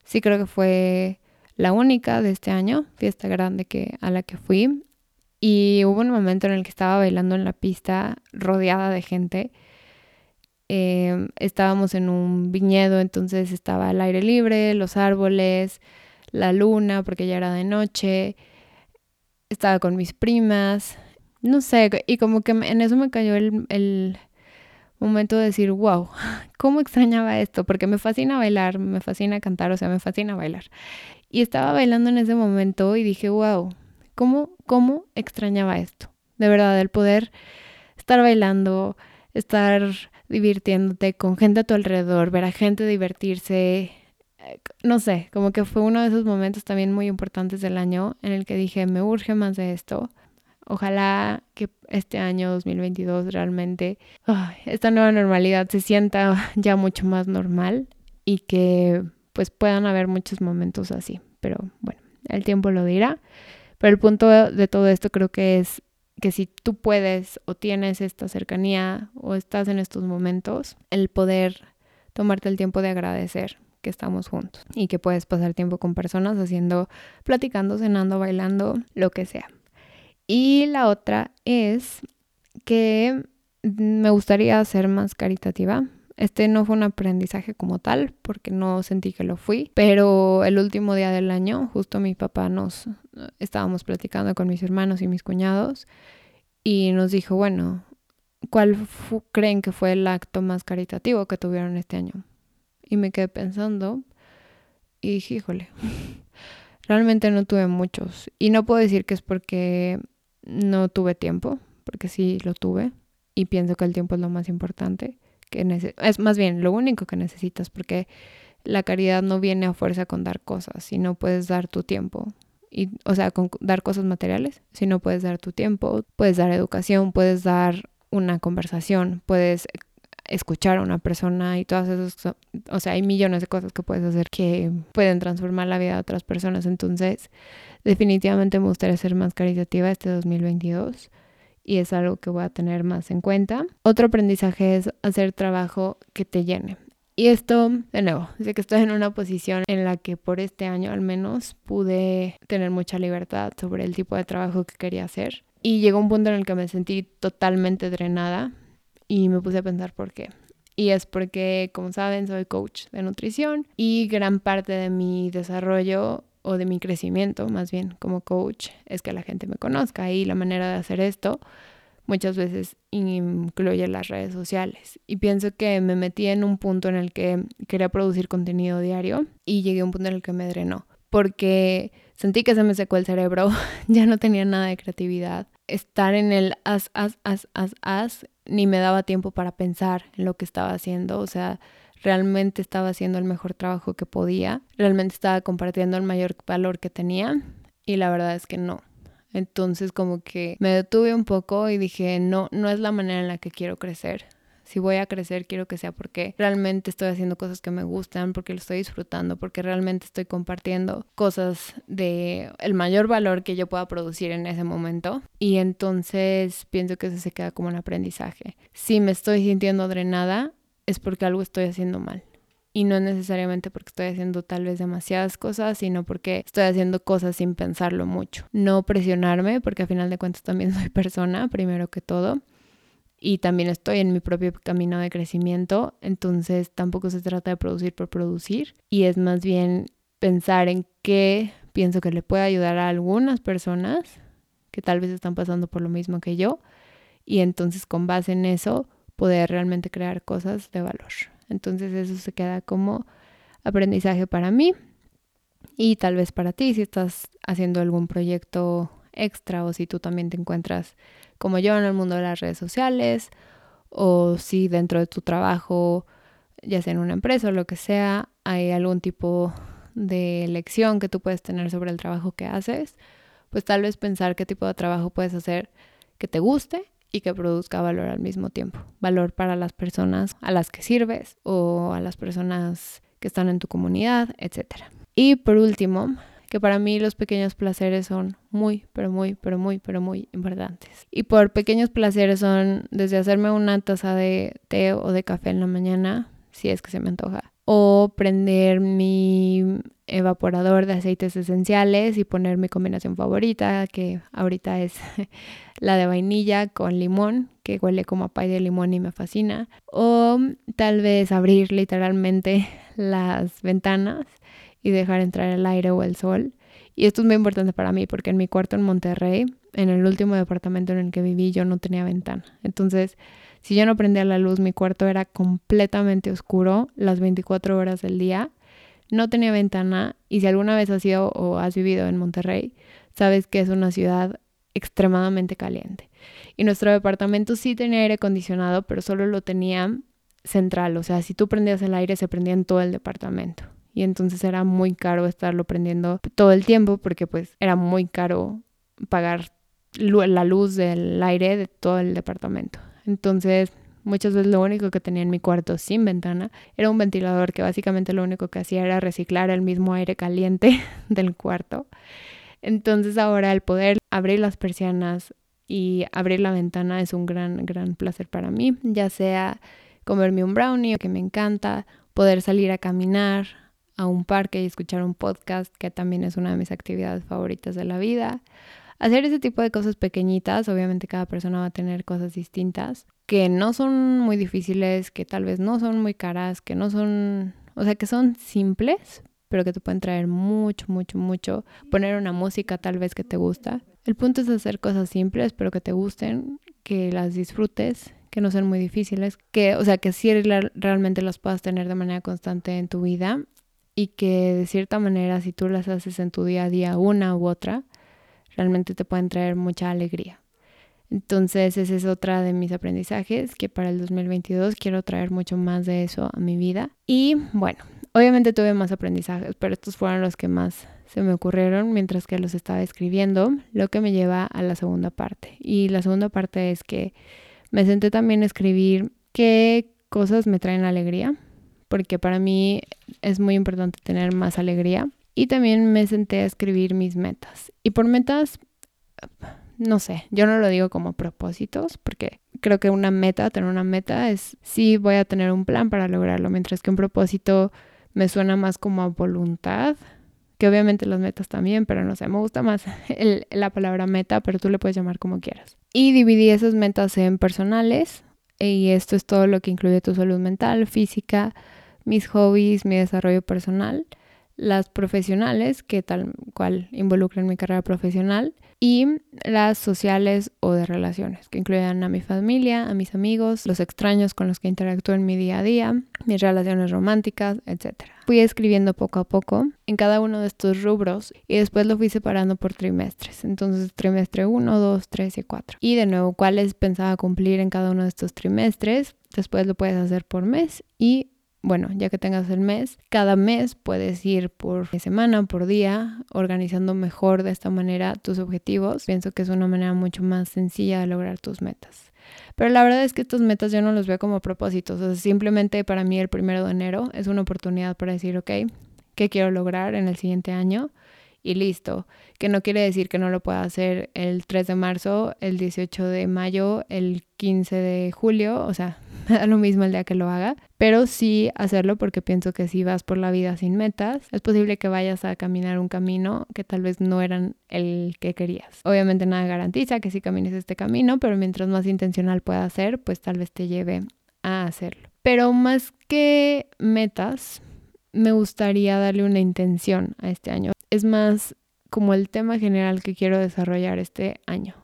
sí creo que fue la única de este año, fiesta grande que, a la que fui. Y hubo un momento en el que estaba bailando en la pista rodeada de gente. Em, estábamos en un viñedo, entonces estaba el aire libre, los árboles, la luna, porque ya era de noche. Estaba con mis primas, no sé, y como que en eso me cayó el, el momento de decir, wow, ¿cómo extrañaba esto? Porque me fascina bailar, me fascina cantar, o sea, me fascina bailar. Y estaba bailando en ese momento y dije, wow, ¿cómo, cómo extrañaba esto? De verdad, el poder estar bailando, estar divirtiéndote con gente a tu alrededor, ver a gente divertirse, eh, no sé, como que fue uno de esos momentos también muy importantes del año en el que dije, me urge más de esto. Ojalá que este año 2022 realmente esta nueva normalidad se sienta ya mucho más normal y que pues puedan haber muchos momentos así. Pero bueno, el tiempo lo dirá. Pero el punto de todo esto creo que es que si tú puedes o tienes esta cercanía o estás en estos momentos, el poder tomarte el tiempo de agradecer que estamos juntos y que puedes pasar tiempo con personas haciendo, platicando, cenando, bailando, lo que sea. Y la otra es que me gustaría ser más caritativa. Este no fue un aprendizaje como tal, porque no sentí que lo fui, pero el último día del año, justo mi papá nos estábamos platicando con mis hermanos y mis cuñados y nos dijo, bueno, ¿cuál creen que fue el acto más caritativo que tuvieron este año? Y me quedé pensando y dije, híjole, realmente no tuve muchos. Y no puedo decir que es porque no tuve tiempo, porque sí lo tuve y pienso que el tiempo es lo más importante, que es más bien lo único que necesitas porque la caridad no viene a fuerza con dar cosas, sino puedes dar tu tiempo. Y, o sea, con dar cosas materiales, si no puedes dar tu tiempo, puedes dar educación, puedes dar una conversación, puedes escuchar a una persona y todas esas, o sea, hay millones de cosas que puedes hacer que pueden transformar la vida de otras personas. Entonces, definitivamente me gustaría ser más caritativa este 2022 y es algo que voy a tener más en cuenta. Otro aprendizaje es hacer trabajo que te llene. Y esto, de nuevo, sé que estoy en una posición en la que por este año al menos pude tener mucha libertad sobre el tipo de trabajo que quería hacer. Y llegó un punto en el que me sentí totalmente drenada y me puse a pensar por qué. Y es porque, como saben, soy coach de nutrición y gran parte de mi desarrollo o de mi crecimiento, más bien como coach, es que la gente me conozca y la manera de hacer esto muchas veces incluye las redes sociales. Y pienso que me metí en un punto en el que quería producir contenido diario y llegué a un punto en el que me drenó porque sentí que se me secó el cerebro, ya no tenía nada de creatividad. Estar en el as, as, as, as, as, ni me daba tiempo para pensar en lo que estaba haciendo, o sea, realmente estaba haciendo el mejor trabajo que podía, realmente estaba compartiendo el mayor valor que tenía y la verdad es que no. Entonces como que me detuve un poco y dije, no, no es la manera en la que quiero crecer si voy a crecer, quiero que sea porque realmente estoy haciendo cosas que me gustan, porque lo estoy disfrutando, porque realmente estoy compartiendo cosas de el mayor valor que yo pueda producir en ese momento. Y entonces pienso que eso se queda como un aprendizaje. Si me estoy sintiendo drenada, es porque algo estoy haciendo mal. Y no necesariamente porque estoy haciendo tal vez demasiadas cosas, sino porque estoy haciendo cosas sin pensarlo mucho. No presionarme, porque a final de cuentas también soy persona, primero que todo y también estoy en mi propio camino de crecimiento, entonces tampoco se trata de producir por producir y es más bien pensar en qué pienso que le puede ayudar a algunas personas que tal vez están pasando por lo mismo que yo y entonces con base en eso poder realmente crear cosas de valor. Entonces eso se queda como aprendizaje para mí y tal vez para ti si estás haciendo algún proyecto extra o si tú también te encuentras como yo en el mundo de las redes sociales o si dentro de tu trabajo, ya sea en una empresa o lo que sea, hay algún tipo de lección que tú puedes tener sobre el trabajo que haces, pues tal vez pensar qué tipo de trabajo puedes hacer que te guste y que produzca valor al mismo tiempo. Valor para las personas a las que sirves o a las personas que están en tu comunidad, etc. Y por último, que para mí los pequeños placeres son muy, pero muy, pero muy, pero muy importantes. Y por pequeños placeres son desde hacerme una taza de té o de café en la mañana, si es que se me antoja, o prender mi evaporador de aceites esenciales y poner mi combinación favorita, que ahorita es la de vainilla con limón, que huele como a pay de limón y me fascina. O tal vez abrir literalmente las ventanas y dejar entrar el aire o el sol. Y esto es muy importante para mí porque en mi cuarto en Monterrey, en el último departamento en el que viví, yo no tenía ventana. Entonces, si yo no prendía la luz, mi cuarto era completamente oscuro las 24 horas del día. No tenía ventana y si alguna vez has ido o has vivido en Monterrey, sabes que es una ciudad extremadamente caliente. Y nuestro departamento sí tenía aire acondicionado, pero solo lo tenía central. O sea, si tú prendías el aire, se prendía en todo el departamento. Y entonces era muy caro estarlo prendiendo todo el tiempo porque pues era muy caro pagar la luz del aire de todo el departamento. Entonces, muchas veces lo único que tenía en mi cuarto sin ventana era un ventilador que básicamente lo único que hacía era reciclar el mismo aire caliente del cuarto. Entonces ahora el poder abrir las persianas y abrir la ventana es un gran, gran placer para mí, ya sea comerme un brownie, que me encanta, poder salir a caminar a un parque y escuchar un podcast, que también es una de mis actividades favoritas de la vida, hacer ese tipo de cosas pequeñitas, obviamente cada persona va a tener cosas distintas, que no son muy difíciles, que tal vez no son muy caras, que no son, o sea, que son simples, pero que te pueden traer mucho, mucho, mucho. Poner una música tal vez que te gusta. El punto es hacer cosas simples, pero que te gusten, que las disfrutes, que no sean muy difíciles, que, o sea, que sí realmente las puedas tener de manera constante en tu vida y que de cierta manera si tú las haces en tu día a día una u otra, realmente te pueden traer mucha alegría. Entonces, ese es otra de mis aprendizajes, que para el 2022 quiero traer mucho más de eso a mi vida. Y bueno, obviamente tuve más aprendizajes, pero estos fueron los que más se me ocurrieron mientras que los estaba escribiendo, lo que me lleva a la segunda parte. Y la segunda parte es que me senté también a escribir qué cosas me traen alegría, porque para mí es muy importante tener más alegría y también me senté a escribir mis metas. Y por metas, no sé, yo no lo digo como propósitos, porque creo que una meta, tener una meta es, sí voy a tener un plan para lograrlo, mientras que un propósito me suena más como a voluntad, que obviamente las metas también, pero no sé, me gusta más la palabra meta, pero tú le puedes llamar como quieras. Y dividí esas metas en personales, y esto es todo lo que incluye tu salud mental, física, mis hobbies, mi desarrollo personal las profesionales, que tal cual involucran mi carrera profesional, y las sociales o de relaciones, que incluyen a mi familia, a mis amigos, los extraños con los que interactúo en mi día a día, mis relaciones románticas, etc. Fui escribiendo poco a poco en cada uno de estos rubros y después lo fui separando por trimestres. Entonces, trimestre 1, 2, 3 y 4. Y de nuevo, cuáles pensaba cumplir en cada uno de estos trimestres. Después lo puedes hacer por mes y bueno, ya que tengas el mes, cada mes puedes ir por semana, por día, organizando mejor de esta manera tus objetivos. Pienso que es una manera mucho más sencilla de lograr tus metas. Pero la verdad es que estas metas yo no los veo como propósitos. O sea, simplemente para mí el primero de enero es una oportunidad para decir, ok, ¿qué quiero lograr en el siguiente año? Y listo. Que no quiere decir que no lo pueda hacer el 3 de marzo, el 18 de mayo, el 15 de julio. O sea, me da lo mismo el día que lo haga, pero sí hacerlo porque pienso que si vas por la vida sin metas, es posible que vayas a caminar un camino que tal vez no eran el que querías. Obviamente nada garantiza que si camines este camino, pero mientras más intencional pueda ser, pues tal vez te lleve a hacerlo. Pero más que metas, me gustaría darle una intención a este año. Es más como el tema general que quiero desarrollar este año.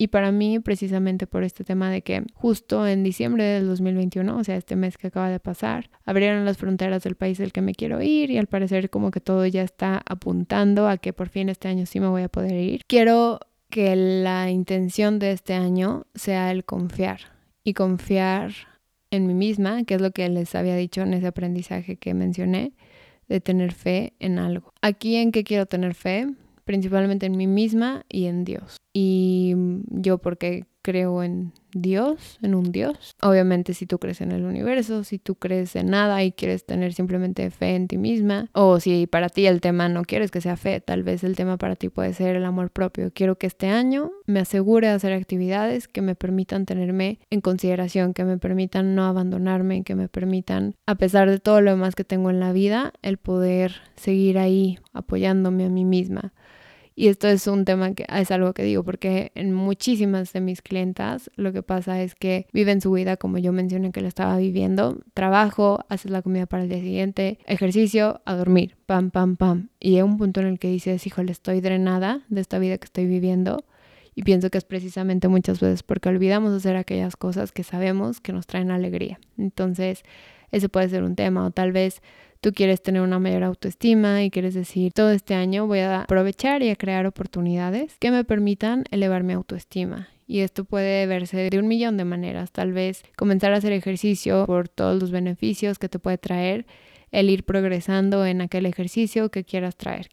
Y para mí, precisamente por este tema de que justo en diciembre del 2021, o sea, este mes que acaba de pasar, abrieron las fronteras del país del que me quiero ir y al parecer como que todo ya está apuntando a que por fin este año sí me voy a poder ir. Quiero que la intención de este año sea el confiar y confiar en mí misma, que es lo que les había dicho en ese aprendizaje que mencioné, de tener fe en algo. Aquí en qué quiero tener fe, principalmente en mí misma y en Dios. Y yo porque creo en Dios, en un Dios. Obviamente si tú crees en el universo, si tú crees en nada y quieres tener simplemente fe en ti misma, o si para ti el tema no quieres que sea fe, tal vez el tema para ti puede ser el amor propio. Quiero que este año me asegure hacer actividades que me permitan tenerme en consideración, que me permitan no abandonarme, que me permitan, a pesar de todo lo demás que tengo en la vida, el poder seguir ahí apoyándome a mí misma. Y esto es un tema que es algo que digo porque en muchísimas de mis clientas lo que pasa es que viven su vida como yo mencioné que la estaba viviendo. Trabajo, haces la comida para el día siguiente, ejercicio, a dormir, pam, pam, pam. Y hay un punto en el que dices, híjole, estoy drenada de esta vida que estoy viviendo. Y pienso que es precisamente muchas veces porque olvidamos hacer aquellas cosas que sabemos que nos traen alegría. Entonces, ese puede ser un tema. O tal vez tú quieres tener una mayor autoestima y quieres decir, todo este año voy a aprovechar y a crear oportunidades que me permitan elevar mi autoestima. Y esto puede verse de un millón de maneras. Tal vez comenzar a hacer ejercicio por todos los beneficios que te puede traer el ir progresando en aquel ejercicio que quieras traer,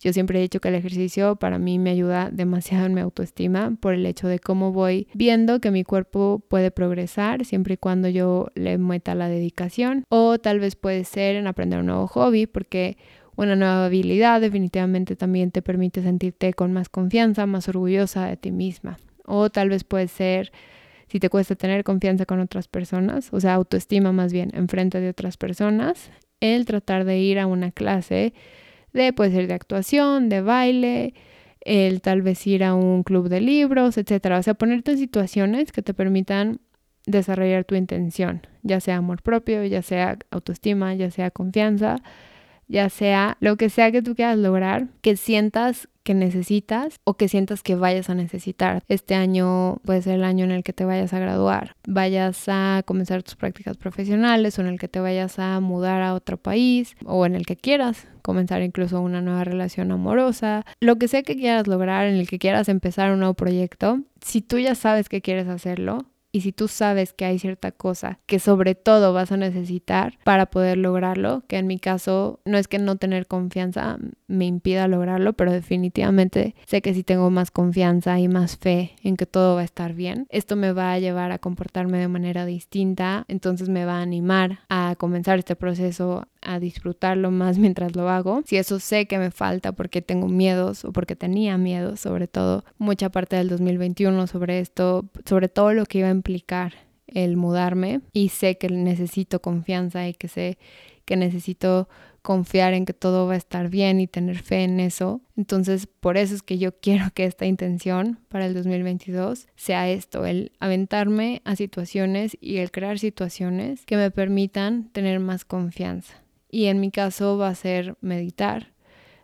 yo siempre he dicho que el ejercicio para mí me ayuda demasiado en mi autoestima por el hecho de cómo voy viendo que mi cuerpo puede progresar siempre y cuando yo le meta la dedicación. O tal vez puede ser en aprender un nuevo hobby porque una nueva habilidad definitivamente también te permite sentirte con más confianza, más orgullosa de ti misma. O tal vez puede ser si te cuesta tener confianza con otras personas, o sea, autoestima más bien en frente de otras personas, el tratar de ir a una clase de puede ser de actuación, de baile, el tal vez ir a un club de libros, etcétera. O sea, ponerte en situaciones que te permitan desarrollar tu intención, ya sea amor propio, ya sea autoestima, ya sea confianza, ya sea lo que sea que tú quieras lograr, que sientas que necesitas o que sientas que vayas a necesitar. Este año puede ser el año en el que te vayas a graduar, vayas a comenzar tus prácticas profesionales o en el que te vayas a mudar a otro país o en el que quieras comenzar incluso una nueva relación amorosa, lo que sea que quieras lograr, en el que quieras empezar un nuevo proyecto, si tú ya sabes que quieres hacerlo, y si tú sabes que hay cierta cosa que sobre todo vas a necesitar para poder lograrlo, que en mi caso no es que no tener confianza me impida lograrlo, pero definitivamente sé que si tengo más confianza y más fe en que todo va a estar bien, esto me va a llevar a comportarme de manera distinta, entonces me va a animar a comenzar este proceso a disfrutarlo más mientras lo hago. Si eso sé que me falta porque tengo miedos o porque tenía miedos, sobre todo mucha parte del 2021 sobre esto, sobre todo lo que iba a implicar el mudarme y sé que necesito confianza y que sé que necesito confiar en que todo va a estar bien y tener fe en eso. Entonces, por eso es que yo quiero que esta intención para el 2022 sea esto, el aventarme a situaciones y el crear situaciones que me permitan tener más confianza. Y en mi caso va a ser meditar.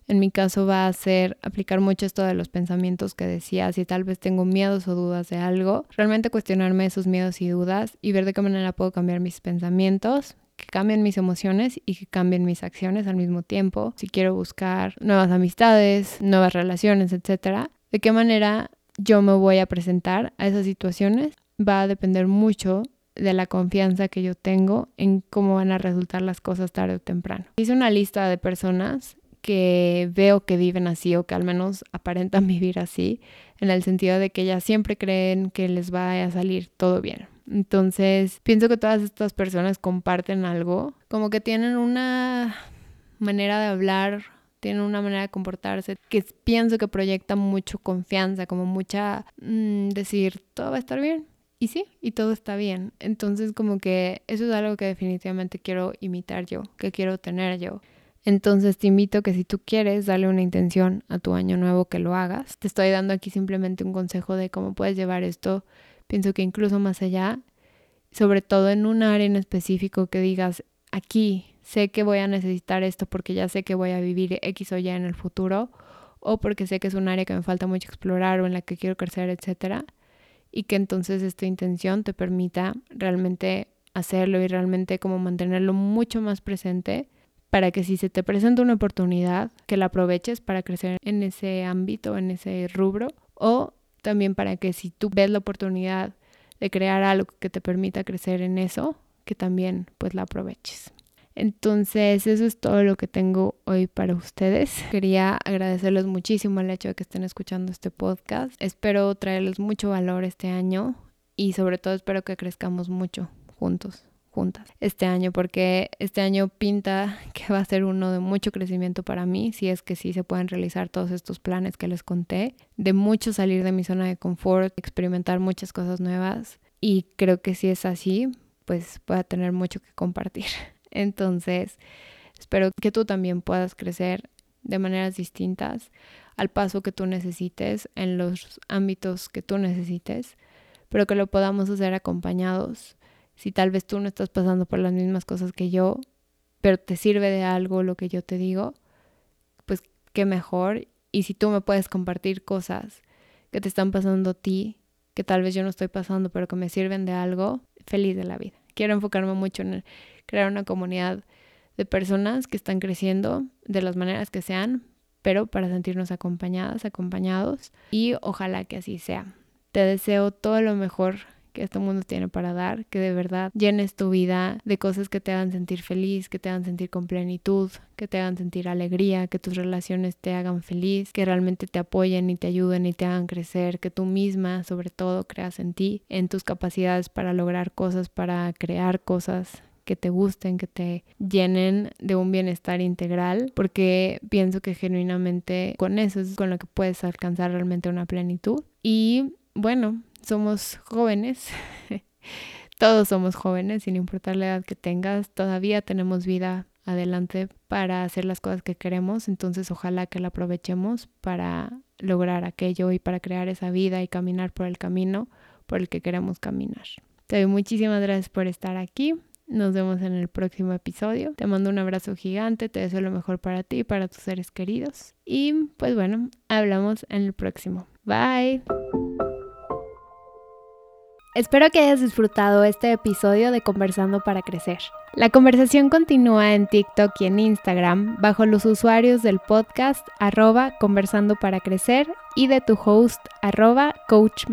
En mi caso va a ser aplicar mucho esto de los pensamientos que decía, si tal vez tengo miedos o dudas de algo, realmente cuestionarme esos miedos y dudas y ver de qué manera puedo cambiar mis pensamientos, que cambien mis emociones y que cambien mis acciones al mismo tiempo. Si quiero buscar nuevas amistades, nuevas relaciones, etcétera, de qué manera yo me voy a presentar a esas situaciones va a depender mucho de la confianza que yo tengo en cómo van a resultar las cosas tarde o temprano. Hice una lista de personas que veo que viven así o que al menos aparentan vivir así, en el sentido de que ellas siempre creen que les va a salir todo bien. Entonces, pienso que todas estas personas comparten algo, como que tienen una manera de hablar, tienen una manera de comportarse que pienso que proyecta mucho confianza, como mucha mm, decir, todo va a estar bien, y sí, y todo está bien. Entonces como que eso es algo que definitivamente quiero imitar yo, que quiero tener yo. Entonces te invito que si tú quieres darle una intención a tu año nuevo que lo hagas. Te estoy dando aquí simplemente un consejo de cómo puedes llevar esto. Pienso que incluso más allá, sobre todo en un área en específico que digas, aquí sé que voy a necesitar esto porque ya sé que voy a vivir X o Y en el futuro o porque sé que es un área que me falta mucho explorar o en la que quiero crecer, etcétera y que entonces esta intención te permita realmente hacerlo y realmente como mantenerlo mucho más presente para que si se te presenta una oportunidad, que la aproveches para crecer en ese ámbito, en ese rubro, o también para que si tú ves la oportunidad de crear algo que te permita crecer en eso, que también pues la aproveches. Entonces, eso es todo lo que tengo hoy para ustedes. Quería agradecerles muchísimo el hecho de que estén escuchando este podcast. Espero traerles mucho valor este año y sobre todo espero que crezcamos mucho juntos juntas este año porque este año pinta que va a ser uno de mucho crecimiento para mí si es que sí se pueden realizar todos estos planes que les conté de mucho salir de mi zona de confort experimentar muchas cosas nuevas y creo que si es así pues pueda tener mucho que compartir entonces espero que tú también puedas crecer de maneras distintas al paso que tú necesites en los ámbitos que tú necesites pero que lo podamos hacer acompañados si tal vez tú no estás pasando por las mismas cosas que yo, pero te sirve de algo lo que yo te digo, pues qué mejor. Y si tú me puedes compartir cosas que te están pasando a ti, que tal vez yo no estoy pasando, pero que me sirven de algo, feliz de la vida. Quiero enfocarme mucho en crear una comunidad de personas que están creciendo de las maneras que sean, pero para sentirnos acompañadas, acompañados y ojalá que así sea. Te deseo todo lo mejor que este mundo tiene para dar, que de verdad llenes tu vida de cosas que te hagan sentir feliz, que te hagan sentir con plenitud, que te hagan sentir alegría, que tus relaciones te hagan feliz, que realmente te apoyen y te ayuden y te hagan crecer, que tú misma sobre todo creas en ti, en tus capacidades para lograr cosas, para crear cosas que te gusten, que te llenen de un bienestar integral, porque pienso que genuinamente con eso es con lo que puedes alcanzar realmente una plenitud. Y bueno, somos jóvenes, todos somos jóvenes, sin importar la edad que tengas, todavía tenemos vida adelante para hacer las cosas que queremos, entonces ojalá que la aprovechemos para lograr aquello y para crear esa vida y caminar por el camino por el que queremos caminar. Te doy muchísimas gracias por estar aquí. Nos vemos en el próximo episodio. Te mando un abrazo gigante, te deseo lo mejor para ti y para tus seres queridos. Y pues bueno, hablamos en el próximo. Bye. Espero que hayas disfrutado este episodio de Conversando para Crecer. La conversación continúa en TikTok y en Instagram bajo los usuarios del podcast arroba conversando para crecer y de tu host arroba coach.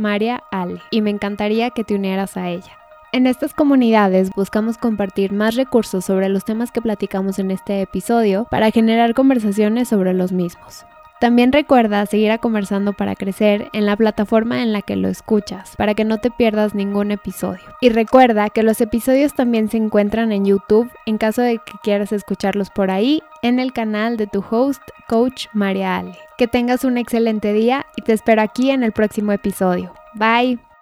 Y me encantaría que te unieras a ella. En estas comunidades buscamos compartir más recursos sobre los temas que platicamos en este episodio para generar conversaciones sobre los mismos. También recuerda seguir a Conversando para Crecer en la plataforma en la que lo escuchas, para que no te pierdas ningún episodio. Y recuerda que los episodios también se encuentran en YouTube en caso de que quieras escucharlos por ahí, en el canal de tu host, Coach María Ale. Que tengas un excelente día y te espero aquí en el próximo episodio. Bye.